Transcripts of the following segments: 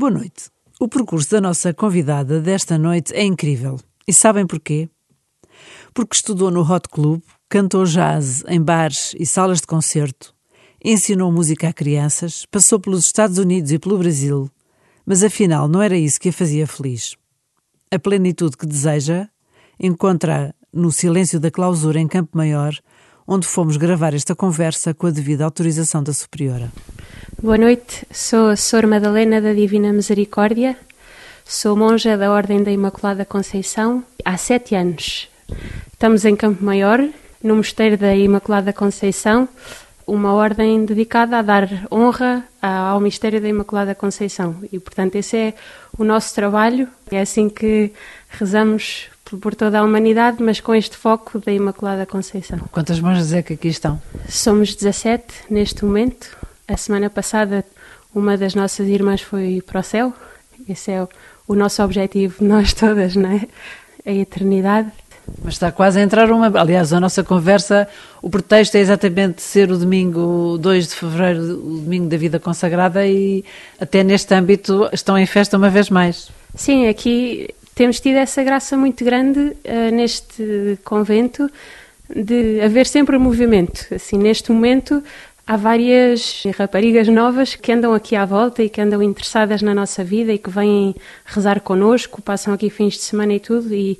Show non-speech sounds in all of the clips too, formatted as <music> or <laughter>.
Boa noite. O percurso da nossa convidada desta noite é incrível. E sabem porquê? Porque estudou no Hot Club, cantou jazz em bares e salas de concerto, ensinou música a crianças, passou pelos Estados Unidos e pelo Brasil, mas afinal não era isso que a fazia feliz. A plenitude que deseja encontra no silêncio da clausura em Campo Maior, onde fomos gravar esta conversa com a devida autorização da superiora. Boa noite, sou a Sor Madalena da Divina Misericórdia, sou monja da Ordem da Imaculada Conceição há sete anos. Estamos em Campo Maior, no Mosteiro da Imaculada Conceição, uma ordem dedicada a dar honra ao Mistério da Imaculada Conceição. E, portanto, esse é o nosso trabalho. É assim que rezamos por toda a humanidade, mas com este foco da Imaculada Conceição. Quantas monjas é que aqui estão? Somos 17 neste momento. A semana passada, uma das nossas irmãs foi para o céu. Esse é o, nosso objetivo, <laughs> nós todas, não é? A eternidade. Mas está quase a entrar uma. Aliás, a nossa conversa, o pretexto é exatamente ser o domingo 2 de fevereiro, o domingo da vida consagrada, e até neste âmbito estão em festa uma vez mais. Sim, aqui temos tido essa graça muito grande uh, neste convento de haver sempre movimento. Assim, neste momento, Há várias raparigas novas que andam aqui à volta e que andam interessadas na nossa vida e que vêm rezar connosco, passam aqui fins de semana e tudo. E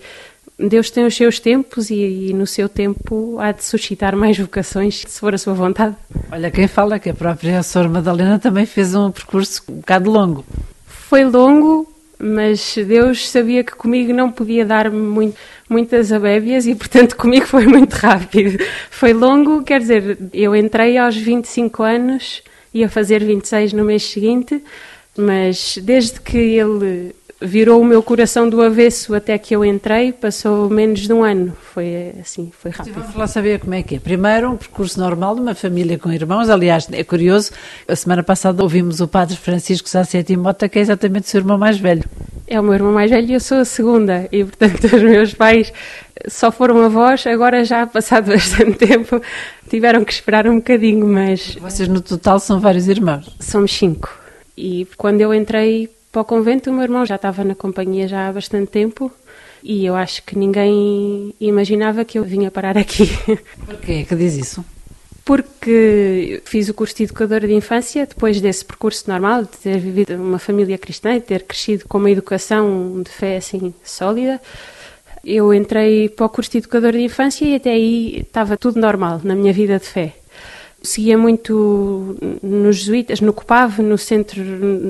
Deus tem os seus tempos e, e, no seu tempo há de suscitar mais vocações, se for a sua vontade. Olha, quem fala que a própria Sra. Madalena também fez um percurso um bocado longo. Foi longo, mas Deus sabia que comigo não podia dar muito, muitas abébias e, portanto, comigo foi muito rápido. Foi longo, quer dizer, eu entrei aos 25 anos, ia fazer 26 no mês seguinte, mas desde que ele virou o meu coração do avesso até que eu entrei, passou menos de um ano. Foi assim, foi rápido. Vamos lá saber como é que é. Primeiro, um percurso normal de uma família com irmãos. Aliás, é curioso, a semana passada ouvimos o padre Francisco Sá Mota, que é exatamente o seu irmão mais velho. É o meu irmão mais velho e eu sou a segunda. E, portanto, <laughs> os meus pais só foram avós, agora já passado <laughs> bastante tempo, tiveram que esperar um bocadinho, mas... Vocês no total são vários irmãos? Somos cinco. E quando eu entrei para o convento, o meu irmão já estava na companhia já há bastante tempo e eu acho que ninguém imaginava que eu vinha parar aqui. <laughs> Porquê que diz isso? Porque fiz o curso de educadora de infância, depois desse percurso normal, de ter vivido uma família cristã e ter crescido com uma educação de fé assim sólida. Eu entrei para o curso de educadora de infância e até aí estava tudo normal na minha vida de fé seguia muito nos jesuítas, no COPAV, no centro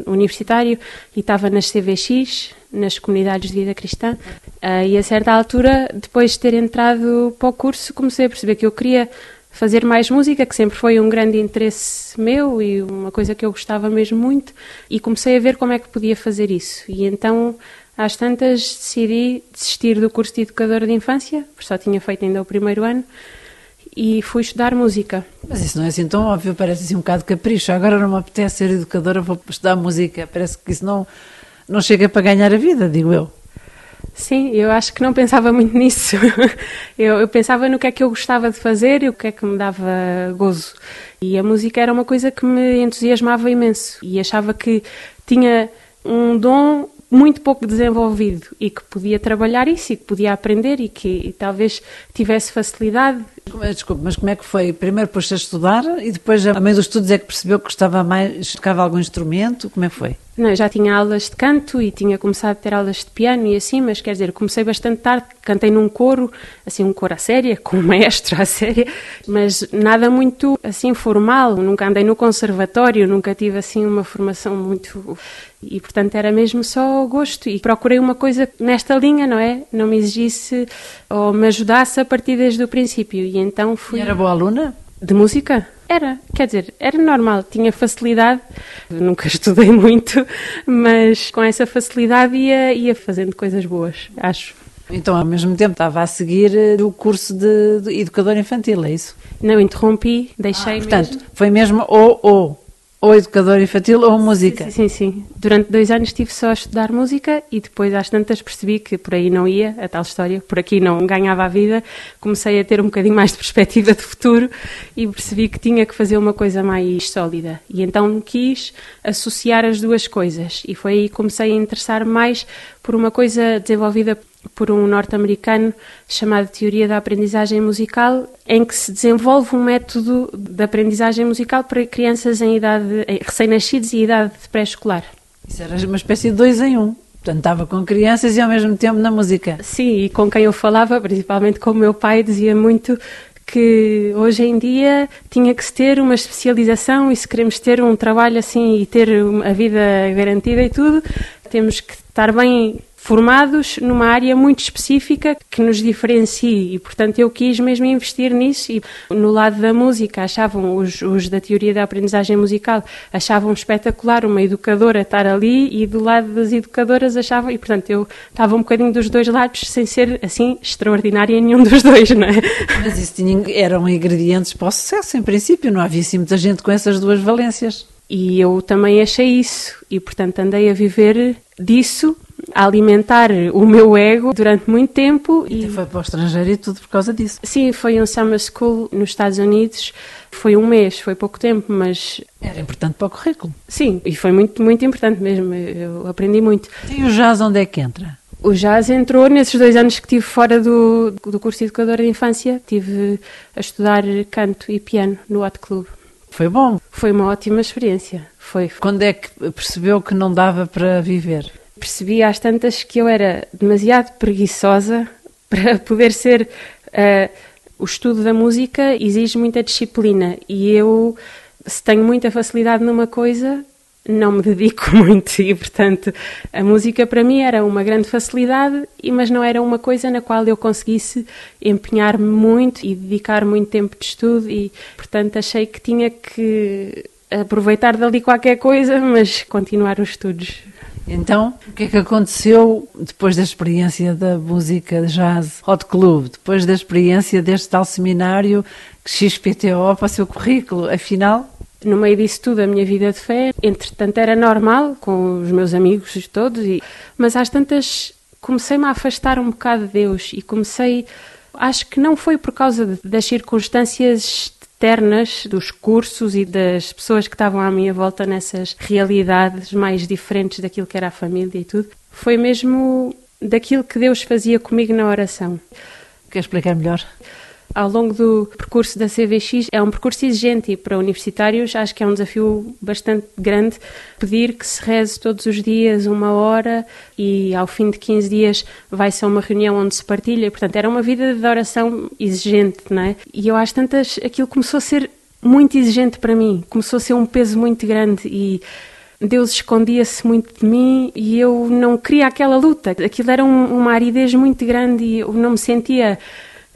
universitário, e estava nas CVX, nas comunidades de vida cristã. Uh, e a certa altura, depois de ter entrado para o curso, comecei a perceber que eu queria fazer mais música, que sempre foi um grande interesse meu e uma coisa que eu gostava mesmo muito, e comecei a ver como é que podia fazer isso. E então, às tantas, decidi desistir do curso de educadora de infância, porque só tinha feito ainda o primeiro ano, e fui estudar música. Mas isso não é assim tão óbvio, parece assim um bocado capricho. Agora não me apetece ser educadora, vou estudar música. Parece que isso não, não chega para ganhar a vida, digo eu. Sim, eu acho que não pensava muito nisso. <laughs> Eu, eu, pensava no que é que eu gostava de fazer e o que é que me dava gozo. E a música era uma coisa que me entusiasmava imenso e achava que tinha um dom muito pouco desenvolvido e que podia trabalhar isso e que podia aprender e que e talvez tivesse facilidade. Desculpe, mas como é que foi? Primeiro pôs-se a estudar e depois, a meio dos estudos, é que percebeu que gostava mais, tocava algum instrumento? Como é que foi? Não, já tinha aulas de canto e tinha começado a ter aulas de piano e assim, mas quer dizer, comecei bastante tarde, cantei num coro, assim, um coro à séria, <laughs> com um maestro à séria, mas nada muito, assim, formal, nunca andei no conservatório, nunca tive, assim, uma formação muito... E, portanto, era mesmo só gosto e procurei uma coisa nesta linha, não é? Não me exigisse ou me ajudasse a partir desde o princípio e então fui... E era boa aluna? De música? Era, quer dizer, era normal, tinha facilidade, nunca <laughs> estudei muito, mas com essa facilidade ia, ia fazendo coisas boas, acho. Então, ao mesmo tempo, estava a seguir eh, o curso de, de educador infantil, é isso? Não, interrompi, deixei ah, Portanto, foi mesmo ou, ou. Ou educador infantil ou música? Sim, sim, sim. Durante dois anos estive só a estudar música e depois às tantas percebi que por aí não ia, a tal história, por aqui não ganhava a vida. Comecei a ter um bocadinho mais de perspectiva de futuro e percebi que tinha que fazer uma coisa mais sólida. E então quis associar as duas coisas e foi aí que comecei a interessar mais por uma coisa desenvolvida por um norte-americano chamado Teoria da Aprendizagem Musical, em que se desenvolve um método de aprendizagem musical para crianças em idade recém-nascidos e idade pré-escolar. Isso era uma espécie de dois em um. Portanto, estava com crianças e ao mesmo tempo na música. Sim, e com quem eu falava, principalmente com o meu pai, dizia muito que hoje em dia tinha que se ter uma especialização e se queremos ter um trabalho assim e ter a vida garantida e tudo, temos que estar bem formados numa área muito específica que nos diferencie e, portanto, eu quis mesmo investir nisso e no lado da música achavam, os, os da teoria da aprendizagem musical achavam espetacular uma educadora estar ali e do lado das educadoras achavam, e portanto eu estava um bocadinho dos dois lados sem ser assim extraordinária em nenhum <laughs> dos dois, não é? Mas isso tinha, eram ingredientes para o sucesso em princípio, não havia assim muita gente com essas duas valências. E eu também achei isso e portanto andei a viver disso a alimentar o meu ego durante muito tempo. E, e foi para o estrangeiro e tudo por causa disso? Sim, foi um summer school nos Estados Unidos. Foi um mês, foi pouco tempo, mas... Era importante para o currículo. Sim, e foi muito, muito importante mesmo. Eu aprendi muito. E o jazz onde é que entra? O jazz entrou nesses dois anos que tive fora do, do curso de educadora de infância. Tive a estudar canto e piano no Hot Club. Foi bom? Foi uma ótima experiência. Foi. Quando é que percebeu que não dava para viver? percebi às tantas que eu era demasiado preguiçosa <laughs> para poder ser. Uh, o estudo da música exige muita disciplina e eu, se tenho muita facilidade numa coisa, não me dedico <laughs> muito e, portanto, a música para mim era uma grande facilidade, mas não era uma coisa na qual eu conseguisse empenhar-me muito e dedicar muito tempo de estudo e, portanto, achei que tinha que aproveitar dali qualquer coisa, mas continuar os estudos. Então, o que é que aconteceu depois da experiência da música jazz Hot Club, depois da experiência deste tal seminário XPTO para o seu currículo? Afinal, no meio disso tudo, a minha vida de fé, entretanto, era normal com os meus amigos todos, e, mas às tantas comecei-me a afastar um bocado de Deus e comecei. Acho que não foi por causa das circunstâncias externas dos cursos e das pessoas que estavam à minha volta nessas realidades mais diferentes daquilo que era a família e tudo. Foi mesmo daquilo que Deus fazia comigo na oração. Quer explicar melhor? Ao longo do percurso da CVX é um percurso exigente e para universitários acho que é um desafio bastante grande pedir que se reze todos os dias uma hora e ao fim de 15 dias vai ser uma reunião onde se partilha. Portanto, era uma vida de oração exigente, não é? E eu às tantas aquilo começou a ser muito exigente para mim, começou a ser um peso muito grande e Deus escondia-se muito de mim e eu não queria aquela luta. Aquilo era um, uma aridez muito grande e eu não me sentia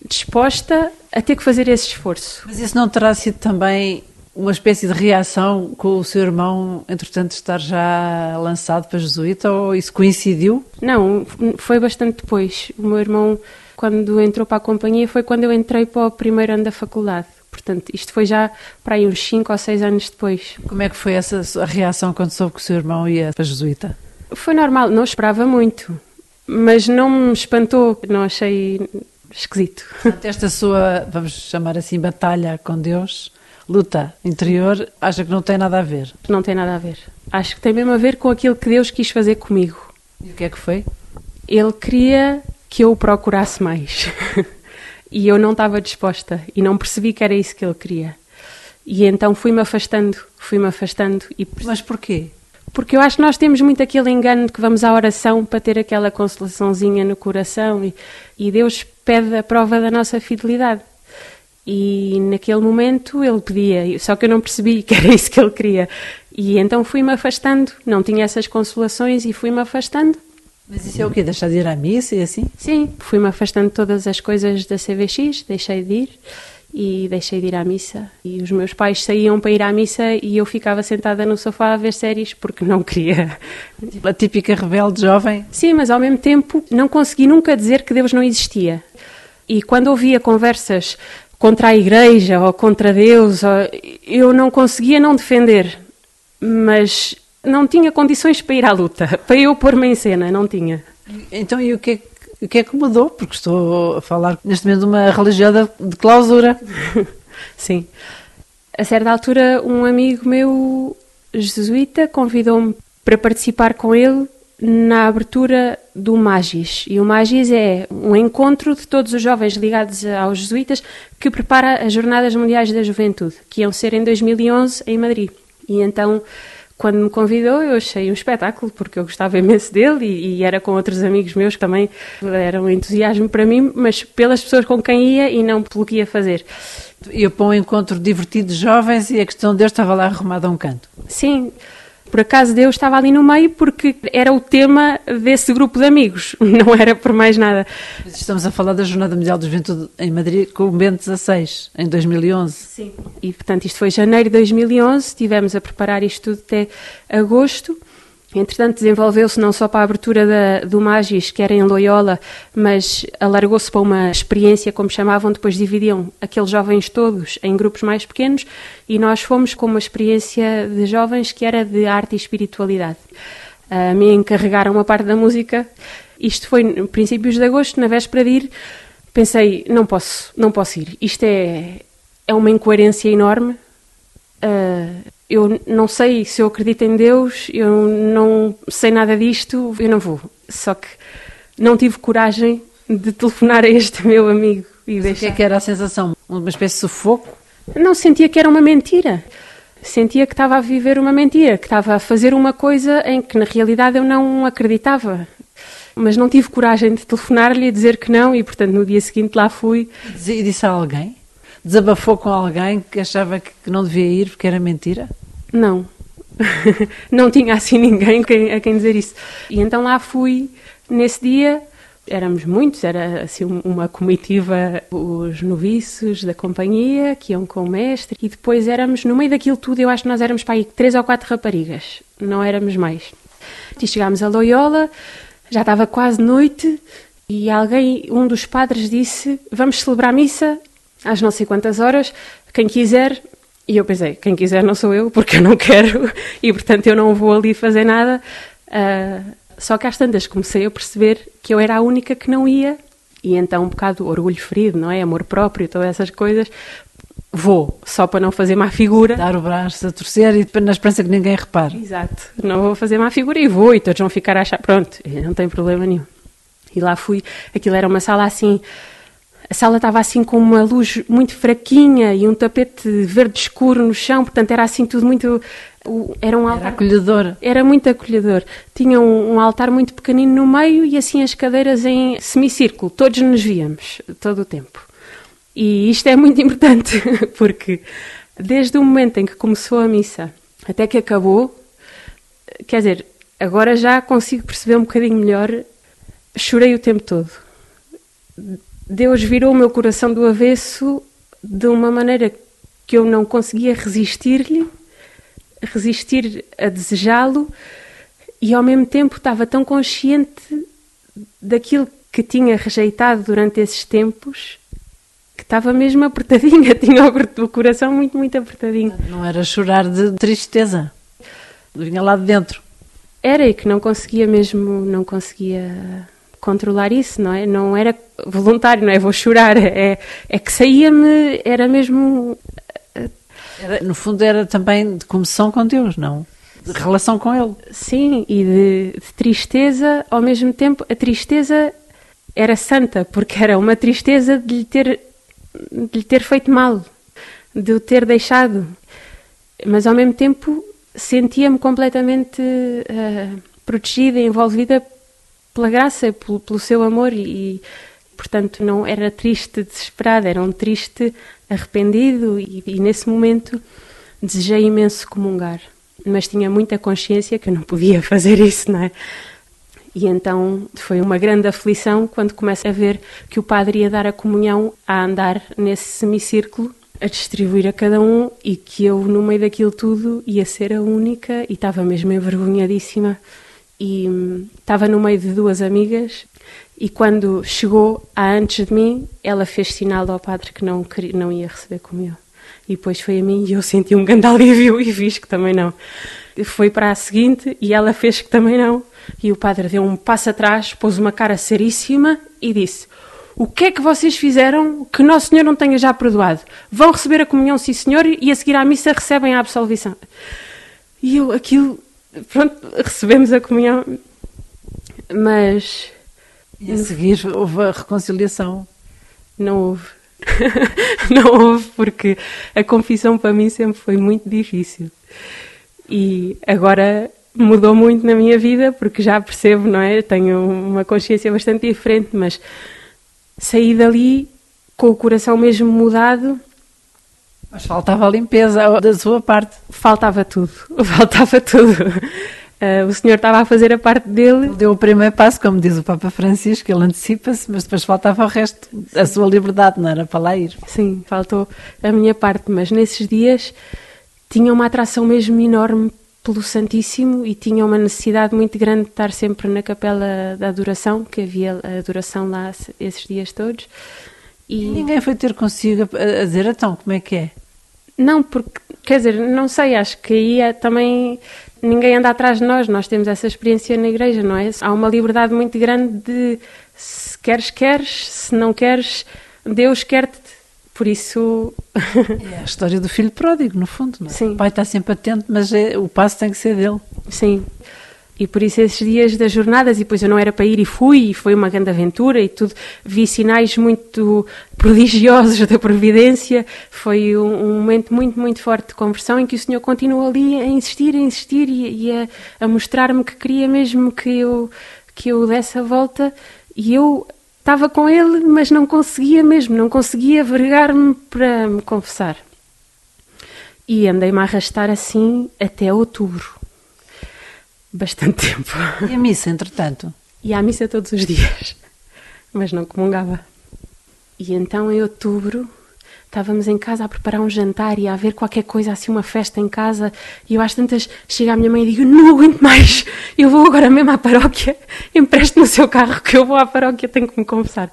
disposta a ter que fazer esse esforço. Mas isso não terá sido também uma espécie de reação com o seu irmão, entretanto, estar já lançado para jesuíta, ou isso coincidiu? Não, foi bastante depois. O meu irmão, quando entrou para a companhia, foi quando eu entrei para o primeiro ano da faculdade. Portanto, isto foi já para aí uns 5 ou 6 anos depois. Como é que foi essa a reação quando soube que o seu irmão ia para jesuíta? Foi normal, não esperava muito, mas não me espantou, não achei esquisito. Portanto, esta sua, vamos chamar assim, batalha com Deus, luta interior, acha que não tem nada a ver? Não tem nada a ver. Acho que tem mesmo a ver com aquilo que Deus quis fazer comigo. E o que é que foi? Ele queria que eu o procurasse mais. <laughs> e eu não estava disposta e não percebi que era isso que ele queria. E então fui-me afastando, fui-me afastando. E... Mas porquê? Porque eu acho que nós temos muito aquele engano de que vamos à oração para ter aquela consolaçãozinha no coração e, e Deus pede a prova da nossa fidelidade. E naquele momento ele pedia, só que eu não percebi <laughs> que era isso que ele queria. E então fui-me afastando, não tinha essas consolações e fui-me afastando. Mas isso é o quê? Deixar de ir à missa e assim? Sim, fui-me afastando de todas as coisas da CVX, deixei de ir e deixei de ir à missa. E os meus pais saíam para ir à missa e eu ficava sentada no sofá a ver séries porque não queria. A típica rebelde jovem? Sim, mas ao mesmo tempo não consegui nunca dizer que Deus não existia. E quando ouvia conversas contra a igreja ou contra Deus, eu não conseguia não defender. mas não tinha condições para ir à luta, <laughs> para eu pôr-me em cena, não tinha. Então, e o que é que o que é que mudou? Porque estou a falar neste momento de uma religiosa de clausura. <laughs> Sim. A certa altura, um amigo meu, jesuíta, convidou-me para participar com ele na abertura do Magis. E o Magis é um encontro de todos os jovens ligados aos jesuítas que prepara as Jornadas Mundiais da Juventude, que iam ser em 2011 em Madrid. E então quando me convidou, eu achei um espetáculo, porque eu gostava imenso dele e, e, era com outros amigos meus que também era um entusiasmo para mim, mas pelas pessoas com quem ia e não pelo que ia fazer. Ia para um encontro divertido de jovens e a questão de Deus estava lá arrumada a um canto. Sim, por acaso Deus estava ali no meio porque era o tema desse grupo de amigos, <laughs> não era por mais nada. Estamos a falar da Jornada Mundial da Juventude em Madrid com o Bento XVI, em 2011. Sim. E portanto isto foi janeiro de 2011, tivemos a preparar isto tudo até agosto Entretanto, desenvolveu-se não só para a abertura da, do Magis, que era em Loyola, mas alargou-se para uma experiência, como chamavam, depois dividiam aqueles jovens todos em grupos mais pequenos e nós fomos com uma experiência de jovens que era de arte e espiritualidade. Uh, me encarregaram uma parte da música. Isto foi no princípios de agosto, na véspera de ir, pensei, não posso, não posso ir. Isto é, é uma incoerência enorme. Uh, eu não sei se eu acredito em Deus, eu não sei nada disto, eu não vou. Só que não tive coragem de telefonar a este <laughs> meu amigo e deixar. O que é que era a sensação? Uma espécie de sufoco? Não, sentia que era uma mentira. Sentia que estava a viver uma mentira, que estava a fazer uma coisa em que na realidade eu não acreditava. Mas não tive coragem de telefonar-lhe e dizer que não, e portanto no dia seguinte lá fui. E disse a alguém? Desabafou com alguém que achava que não devia ir porque era mentira? Não. <laughs> não tinha assim ninguém a quem dizer isso. E então lá fui nesse dia. Éramos muitos, era assim uma comitiva, os noviços da companhia que iam com o mestre, e depois éramos, no meio daquilo tudo, eu acho que nós éramos para aí três ou quatro raparigas, não éramos mais. E chegámos a Loyola, já estava quase noite, e alguém, um dos padres disse: Vamos celebrar missa às não sei quantas horas, quem quiser. E eu pensei: quem quiser não sou eu, porque eu não <laughs> quero, e portanto eu não vou ali fazer nada. Uh, só que às tantas comecei a perceber que eu era a única que não ia, e então um bocado orgulho ferido, não é? Amor próprio, todas essas coisas. Vou, só para não fazer má figura. Dar o braço a torcer e na esperança que ninguém repare. Exato. Não vou fazer má figura e vou, e todos vão ficar a achar, pronto, não tem problema nenhum. E lá fui, aquilo era uma sala assim, a sala estava assim com uma luz muito fraquinha e um tapete verde escuro no chão, portanto era assim tudo muito. Era um altar. Era acolhedor. Era muito acolhedor. Tinha um, um, altar muito pequenino no meio e assim as cadeiras em semicírculo. Todos nos víamos, todo o tempo. E isto é muito <laughs> importante, porque desde o momento em que começou a missa até que acabou, quer dizer, agora já consigo perceber um bocadinho melhor, chorei o tempo todo Deus virou o meu coração do avesso de uma maneira que eu não conseguia resistir-lhe, resistir a desejá-lo, e ao mesmo tempo estava tão consciente daquilo que tinha rejeitado durante esses tempos que estava mesmo apertadinha, <laughs> tinha o coração muito, muito apertadinho. Não era chorar de tristeza, vinha lá de dentro. Era e que não conseguia mesmo, não conseguia controlar isso, não é? Não era voluntário, não é? Vou chorar, é, é que saía-me, era mesmo. Era, no fundo, era também de comoção com Deus, não? De relação com Ele. Sim, e de, de tristeza, ao mesmo tempo, a tristeza era santa, porque era uma tristeza de lhe ter, de lhe ter feito mal, de o ter deixado. Mas ao mesmo tempo sentia-me completamente uh, protegida, envolvida pela graça, pelo, pelo seu amor e, portanto, não era triste desesperado, era um triste arrependido e, e nesse momento desejei imenso comungar, mas tinha muita consciência que eu não podia <laughs> fazer isso, não é? E então foi uma grande aflição quando começa a ver que o padre ia dar a comunhão a andar nesse semicírculo, a distribuir a cada um e que eu, no meio daquilo tudo, ia ser a única e estava mesmo envergonhadíssima e hum, estava no meio de duas amigas e quando chegou a antes de mim, ela fez sinal ao padre que não, queria, não ia receber como eu. E depois foi a mim e eu senti um grande <laughs> alívio e fiz que também não. Foi para a seguinte e ela fez que também não. E o padre deu um passo atrás, pôs uma cara seríssima e disse: O que é que vocês fizeram que Nosso Senhor não tenha já perdoado? Vão receber a comunhão, sim senhor, e a seguir à missa recebem a absolvição. E eu, aquilo, pronto, recebemos a comunhão, mas. E a seguir houve a reconciliação? Não houve. <laughs> não houve, porque a confissão para mim sempre foi muito difícil. E agora mudou muito na minha vida, porque já percebo, não é? Tenho uma consciência bastante diferente, mas saí dali com o coração mesmo mudado. Mas faltava a limpeza da sua parte. Faltava tudo, <laughs> faltava tudo. Uh, o senhor estava a fazer a parte dele. Ele deu o primeiro passo, como diz o Papa Francisco, ele antecipa-se, mas depois faltava o resto, Sim. a sua liberdade, não era para lá ir. Sim, faltou a minha parte, mas nesses dias tinha uma atração mesmo enorme pelo Santíssimo e tinha uma necessidade muito grande de estar sempre na capela da adoração, que havia a adoração lá esses dias todos. E, e ninguém foi ter consigo a dizer, então, como é que é? Não, porque, quer dizer, não sei, acho que aí é também ninguém anda atrás de nós, nós temos essa experiência na igreja, não é? Há uma liberdade muito grande de se queres, queres, se não queres, Deus quer-te. Por isso. é a história do filho pródigo, no fundo, não é? Sim. O pai está sempre atento, mas é, o passo tem que ser dele. Sim. E por isso esses dias das jornadas, e depois eu não era para ir e fui, e foi uma grande aventura e tudo, vi sinais muito prodigiosos da providência, foi um, um momento muito, muito forte de conversão em que o Senhor continuou ali a insistir, a insistir e, e a, a mostrar-me que queria mesmo que eu, que eu desse a volta. E eu estava com ele, mas não conseguia mesmo, não conseguia vergar-me para me confessar. E andei-me a arrastar assim até outubro bastante tempo. E a missa, entretanto? Ia à missa todos os dias, mas não comungava. E então, em outubro, estávamos em casa a preparar um jantar e a ver qualquer coisa, assim, uma festa em casa. E eu, às tantas, chego à minha mãe e digo: Não aguento mais, eu vou agora mesmo à paróquia, empreste-me o seu carro que eu vou à paróquia, tenho que me confessar.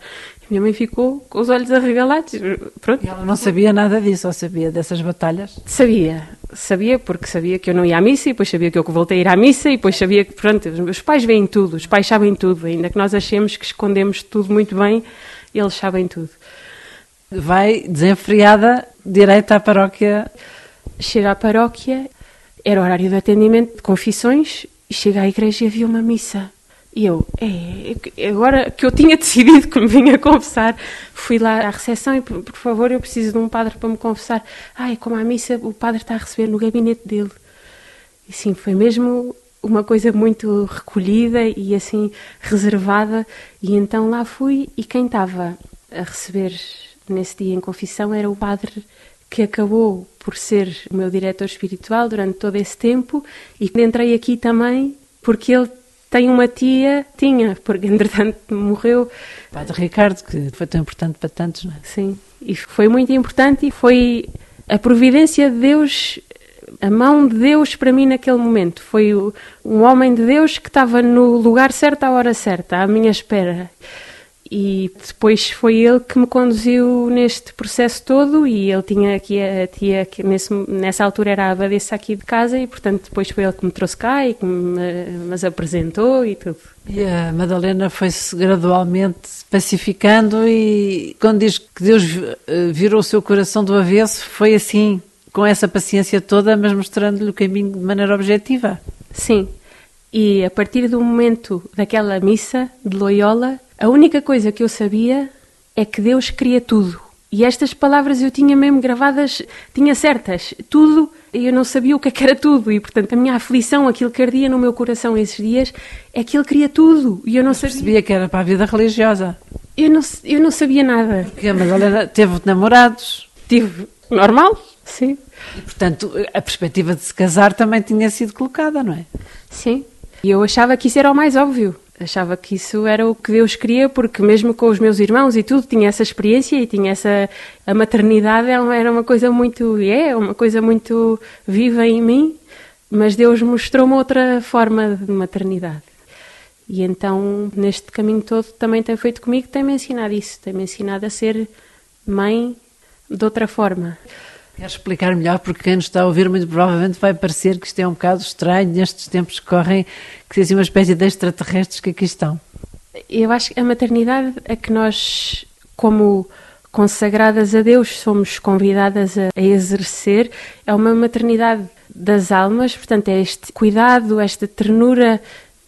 Minha mãe ficou com os olhos arregalados. Pronto. E ela não sabia nada disso, ou sabia dessas batalhas? Sabia, sabia, porque sabia que eu não ia à missa, e depois sabia que eu voltei a ir à missa, e depois sabia que, pronto, os pais veem tudo, os pais sabem tudo, ainda que nós achemos que escondemos tudo muito bem, eles sabem tudo. Vai desenfreada, direito à paróquia? Chega à paróquia, era horário de atendimento de confissões, e chega à igreja e havia uma missa. E eu, é, agora que eu tinha <laughs> decidido que me vinha confessar, fui lá à recepção e, por, favor, eu preciso de um padre para me confessar. Ai, como a missa, o padre está a receber no gabinete dele. E sim, foi mesmo uma coisa muito recolhida e assim reservada. E então lá fui e quem estava a receber nesse dia em confissão era o padre que acabou por ser o meu diretor espiritual durante todo esse tempo e entrei aqui também porque ele tem uma tia, tinha, porque <laughs> entretanto morreu. Padre Ricardo, que foi tão importante para tantos, não é? Sim, e foi muito importante e foi a providência de Deus, a mão de Deus para mim naquele momento. Foi um homem de Deus que estava no lugar certo à hora certa, à minha espera e depois foi ele que me conduziu neste processo todo e ele tinha aqui a tia que nesse, nessa altura era a abadesa aqui de casa e portanto depois foi ele que me trouxe cá e que me, me apresentou e tudo. E a Madalena foi-se gradualmente pacificando e quando diz que Deus eh, virou o seu coração do avesso, foi assim, com essa paciência toda, mas mostrando-lhe o caminho de maneira objetiva. Sim, e a partir do momento daquela missa de Loyola, a única coisa que eu sabia é que Deus cria tudo. E estas palavras eu tinha mesmo gravadas, tinha certas, tudo, e eu não sabia o que, é que era tudo. E portanto a minha aflição, aquilo que ardia no meu coração esses dias, é que Ele cria tudo. E eu não sabia. sabia que era para a vida religiosa. Eu não, eu não sabia nada. Porque, mas ela teve namorados. Tive normal, sim. E portanto a perspectiva de se casar também tinha sido colocada, não é? Sim. E eu achava que isso era o mais óbvio achava que isso era o que Deus queria, porque mesmo com os meus irmãos e tudo, tinha essa experiência e tinha essa. A maternidade era uma coisa muito. É, uma coisa muito viva em mim, mas Deus mostrou-me outra forma de maternidade. E então, neste caminho todo, também tem feito comigo, tem-me ensinado isso, tem-me ensinado a ser mãe de outra forma. Quer explicar melhor, porque quem nos está a ouvir muito provavelmente vai parecer que isto é um bocado estranho nestes tempos que correm, que assim uma espécie de extraterrestres que aqui estão. Eu acho que a maternidade é que nós, como consagradas a Deus, somos convidadas a, a exercer, é uma maternidade das almas, portanto, é este cuidado, esta ternura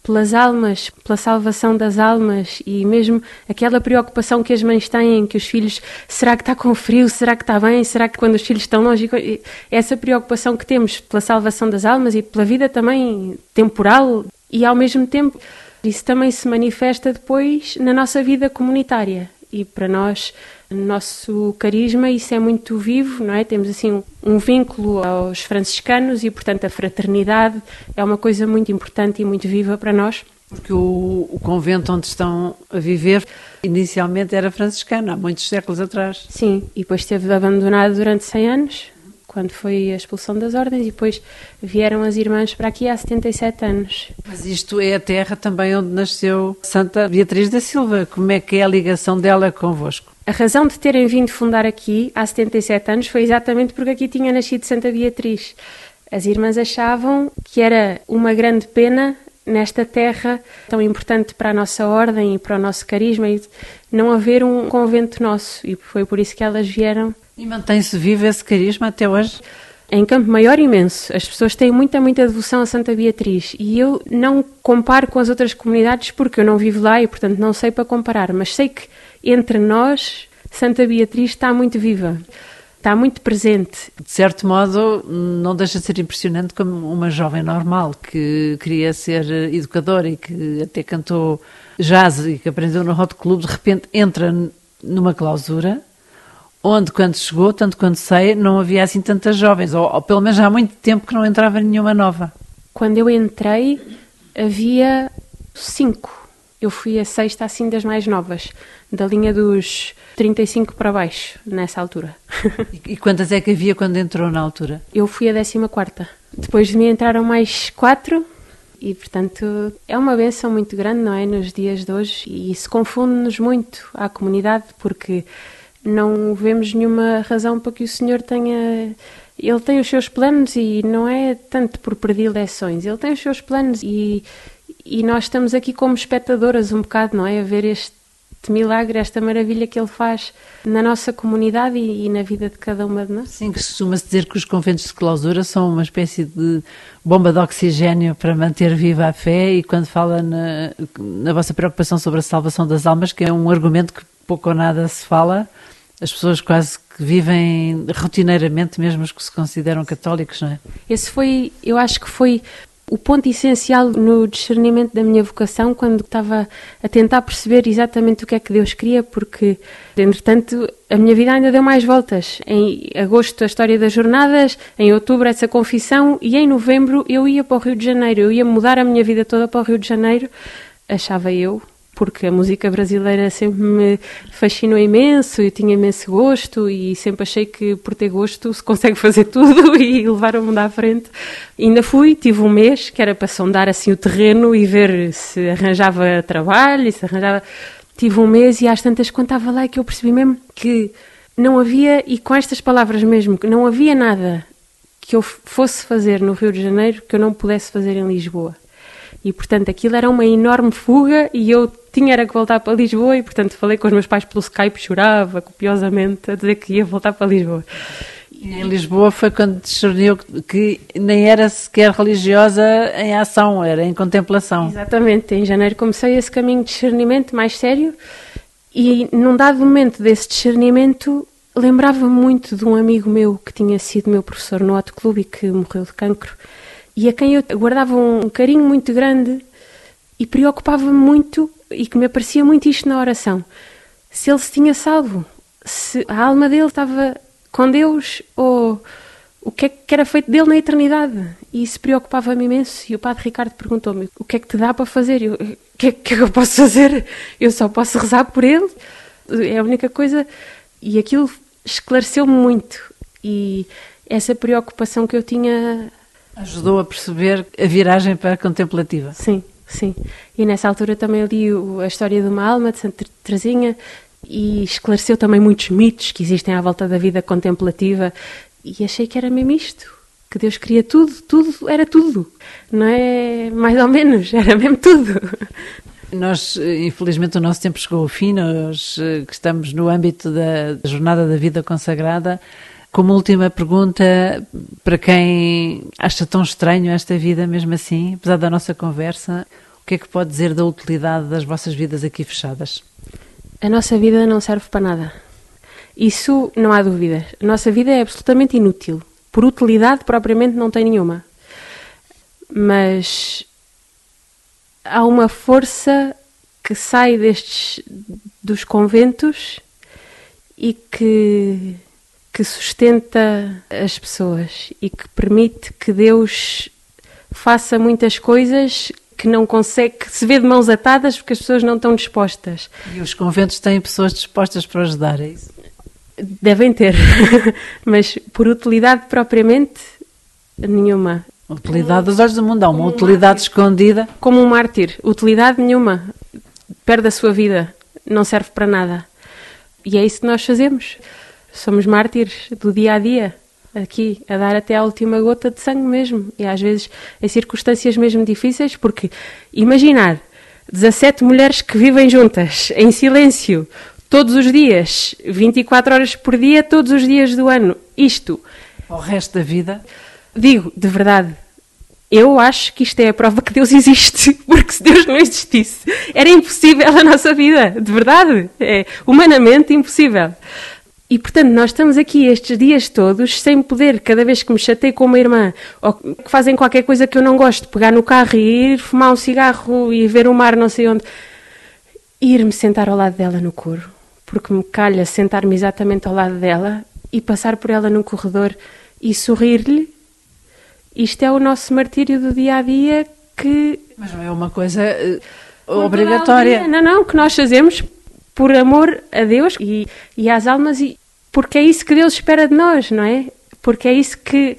pelas almas, pela salvação das almas e mesmo aquela preocupação que as mães têm, que os filhos, será que está com frio, será que está bem, será que quando os filhos estão longe, essa preocupação que temos pela salvação das almas e pela vida também temporal e ao mesmo tempo isso também se manifesta depois na nossa vida comunitária e para nós no nosso carisma isso é muito vivo, não é? Temos assim um, um, vínculo aos franciscanos e, portanto, a fraternidade é uma coisa muito importante e muito viva para nós. Porque o, o convento onde estão a viver inicialmente era franciscano, há muitos séculos atrás. Sim, e depois esteve abandonado durante 100 anos, quando foi a expulsão das ordens, e depois vieram as irmãs para aqui há 77 anos. Mas isto é a terra também onde nasceu Santa Beatriz da Silva. Como é que é a ligação dela convosco? A razão de terem vindo fundar aqui há 77 anos foi exatamente porque aqui tinha nascido Santa Beatriz. As irmãs achavam que era uma grande pena nesta terra tão importante para a nossa ordem e para o nosso carisma e não haver um convento nosso e foi por isso que elas vieram. E mantém-se vivo esse carisma até hoje? Em Campo Maior, imenso. As pessoas têm muita, muita devoção a Santa Beatriz. E eu não comparo com as outras comunidades porque eu não vivo lá e, portanto, não sei para comparar. Mas sei que entre nós, Santa Beatriz está muito viva. Está muito presente. De certo modo, não deixa de ser impressionante como uma jovem normal que queria ser educadora e que até cantou jazz e que aprendeu no Hot Club, de repente entra numa clausura onde, quando chegou, tanto quanto sei, não havia assim tantas jovens, ou, ou pelo menos há muito tempo que não entrava nenhuma nova. Quando eu entrei, havia cinco eu fui a sexta assim das mais novas, da linha dos 35 para baixo, nessa altura. e quantas é que havia quando entrou na altura? <laughs> Eu fui a décima quarta. Depois de mim entraram mais quatro e, portanto, é uma benção muito grande, não é, nos dias de hoje e isso confunde-nos muito à comunidade porque não vemos nenhuma razão para que o Senhor tenha ele tem os seus planos e não é tanto por predileções, ele tem os seus planos e e nós estamos aqui como espectadoras um bocado, não é? A ver este milagre, esta maravilha que ele faz na nossa comunidade e, e na vida de cada uma de nós. Sim, costuma-se dizer que os conventos de clausura são uma espécie de bomba de oxigênio para manter viva a fé e quando fala na, na vossa preocupação sobre a salvação das almas, que é um argumento que pouco ou nada se fala, as pessoas quase que vivem rotineiramente, mesmo os que se consideram católicos, não é? Esse foi, eu acho que foi o ponto essencial no discernimento da minha vocação quando estava a tentar perceber exatamente o que é que Deus queria, porque, entretanto, a minha vida ainda deu mais voltas. Em agosto, a história das jornadas, em outubro, essa confissão, e em novembro eu ia para o Rio de Janeiro. Eu ia mudar a minha vida toda para o Rio de Janeiro, achava eu, porque a música brasileira sempre me fascinou imenso, eu tinha imenso gosto e sempre achei que por ter gosto se consegue fazer tudo <laughs> e levar o mundo à frente. ainda fui, tive um mês que era para sondar assim o terreno e ver se arranjava trabalho, se arranjava. Tive um mês e às tantas quando estava lá é que eu percebi mesmo que não havia, e com estas palavras mesmo, que não havia nada que eu fosse fazer no Rio de Janeiro que eu não pudesse fazer em Lisboa. E, portanto, aquilo era uma enorme fuga e eu tinha era que voltar para Lisboa e, portanto, falei com os meus pais pelo Skype, chorava copiosamente a dizer que ia voltar para Lisboa. E em Lisboa foi quando discerniu que nem era sequer religiosa em ação, era em contemplação. Exatamente, em janeiro comecei esse caminho de discernimento mais sério e num dado momento desse discernimento lembrava muito de um amigo meu que tinha sido meu professor no Hot Club e que morreu de cancro e a quem eu guardava um carinho muito grande e preocupava-me muito e que me aparecia muito isto na oração. Se ele se tinha salvo, se a alma dele estava com Deus ou o que é que era feito dele na eternidade. E isso preocupava-me imenso. E o padre Ricardo perguntou-me: o que é que te dá para fazer? Eu, o que é, que é eu posso fazer? Eu só posso rezar por ele. É a única coisa. E aquilo esclareceu-me muito. E essa preocupação que eu tinha Ajudou a perceber a viragem para a contemplativa. Sim, sim. E nessa altura também li a história de uma alma de Santa Teresinha e esclareceu também muitos mitos que existem à volta da vida contemplativa e achei que era mesmo isto. Que Deus queria tudo, tudo, era tudo. Não é mais ou menos, <laughs> era mesmo tudo. Nós, infelizmente, o nosso tempo chegou ao fim, nós eh, que estamos no âmbito da jornada da vida consagrada. Como última pergunta, para quem acha tão estranho esta vida, mesmo assim, apesar da nossa conversa, o que é que pode dizer da utilidade das vossas vidas aqui fechadas? A nossa vida não serve para nada. Isso não há dúvidas. A nossa vida é absolutamente inútil. Por utilidade, propriamente, não tem nenhuma. Mas há uma força que sai destes dos conventos e que que sustenta as pessoas e que permite que Deus faça muitas coisas que não consegue, que se vê de mãos atadas porque as pessoas não estão dispostas. E os conventos têm pessoas dispostas para ajudar, é isso? Devem ter, <laughs> mas por utilidade propriamente, nenhuma. Utilidade dos olhos do mundo, há uma utilidade escondida. Como um mártir, utilidade nenhuma. Perde a sua vida, não serve para nada. E é isso que nós fazemos. Somos mártires do dia a dia, aqui, a dar até à última gota de sangue mesmo. E às vezes em circunstâncias mesmo difíceis, porque imaginar 17 mulheres que vivem juntas, em silêncio, todos os dias, 24 horas por dia, todos os dias do ano. Isto. O resto da vida? Digo, de verdade. Eu acho que isto é a prova que Deus existe, <laughs> porque se Deus não existisse, era impossível a nossa vida, de verdade. É humanamente impossível. E portanto, nós estamos aqui estes dias todos sem poder, cada vez que me chatei com uma irmã, ou que fazem qualquer coisa que eu não gosto, pegar no carro e ir fumar um cigarro e ver o mar não sei onde, ir-me sentar ao lado dela no coro porque me calha sentar-me exatamente ao lado dela e passar por ela num corredor e sorrir-lhe. Isto é o nosso martírio do dia a dia que. Mas não é uma coisa uh, obrigatória. Não, não, que nós fazemos por amor a Deus e, e às almas, e porque é isso que Deus espera de nós, não é? Porque é isso que.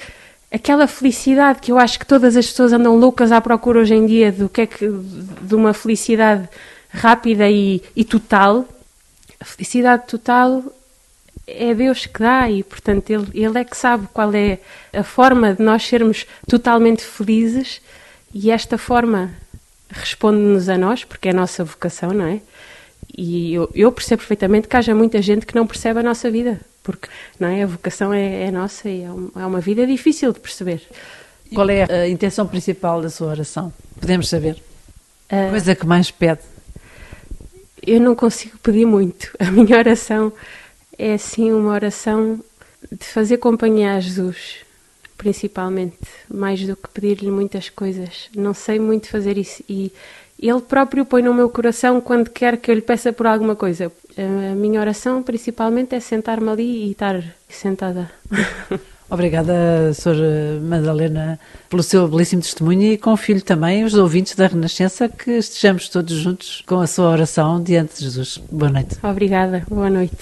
Aquela felicidade que eu acho que todas as pessoas andam loucas à procura hoje em dia do que é que de uma felicidade rápida e, e total, a felicidade total é Deus que dá e, portanto, ele, ele é que sabe qual é a forma de nós sermos totalmente felizes e esta forma responde-nos a nós, porque é a nossa vocação, não é? E eu, eu, percebo perfeitamente que haja muita gente que não percebe a nossa vida, porque não é? a vocação é, é nossa e é, um, é uma vida difícil de perceber. Qual é a intenção principal da sua oração? Podemos saber? A coisa que mais pede eu não consigo pedir muito. A minha oração é assim uma oração de fazer companhia a Jesus, principalmente, mais do que pedir-lhe muitas coisas. Não sei muito fazer isso e ele próprio põe no meu coração quando quer que eu lhe peça por alguma coisa. A minha oração principalmente é sentar-me ali e estar sentada. <laughs> Obrigada, Sra. Madalena, pelo seu belíssimo testemunho e confio também os ouvintes da Renascença que estejamos todos juntos com a sua oração diante de Jesus. Boa noite. Obrigada, boa noite.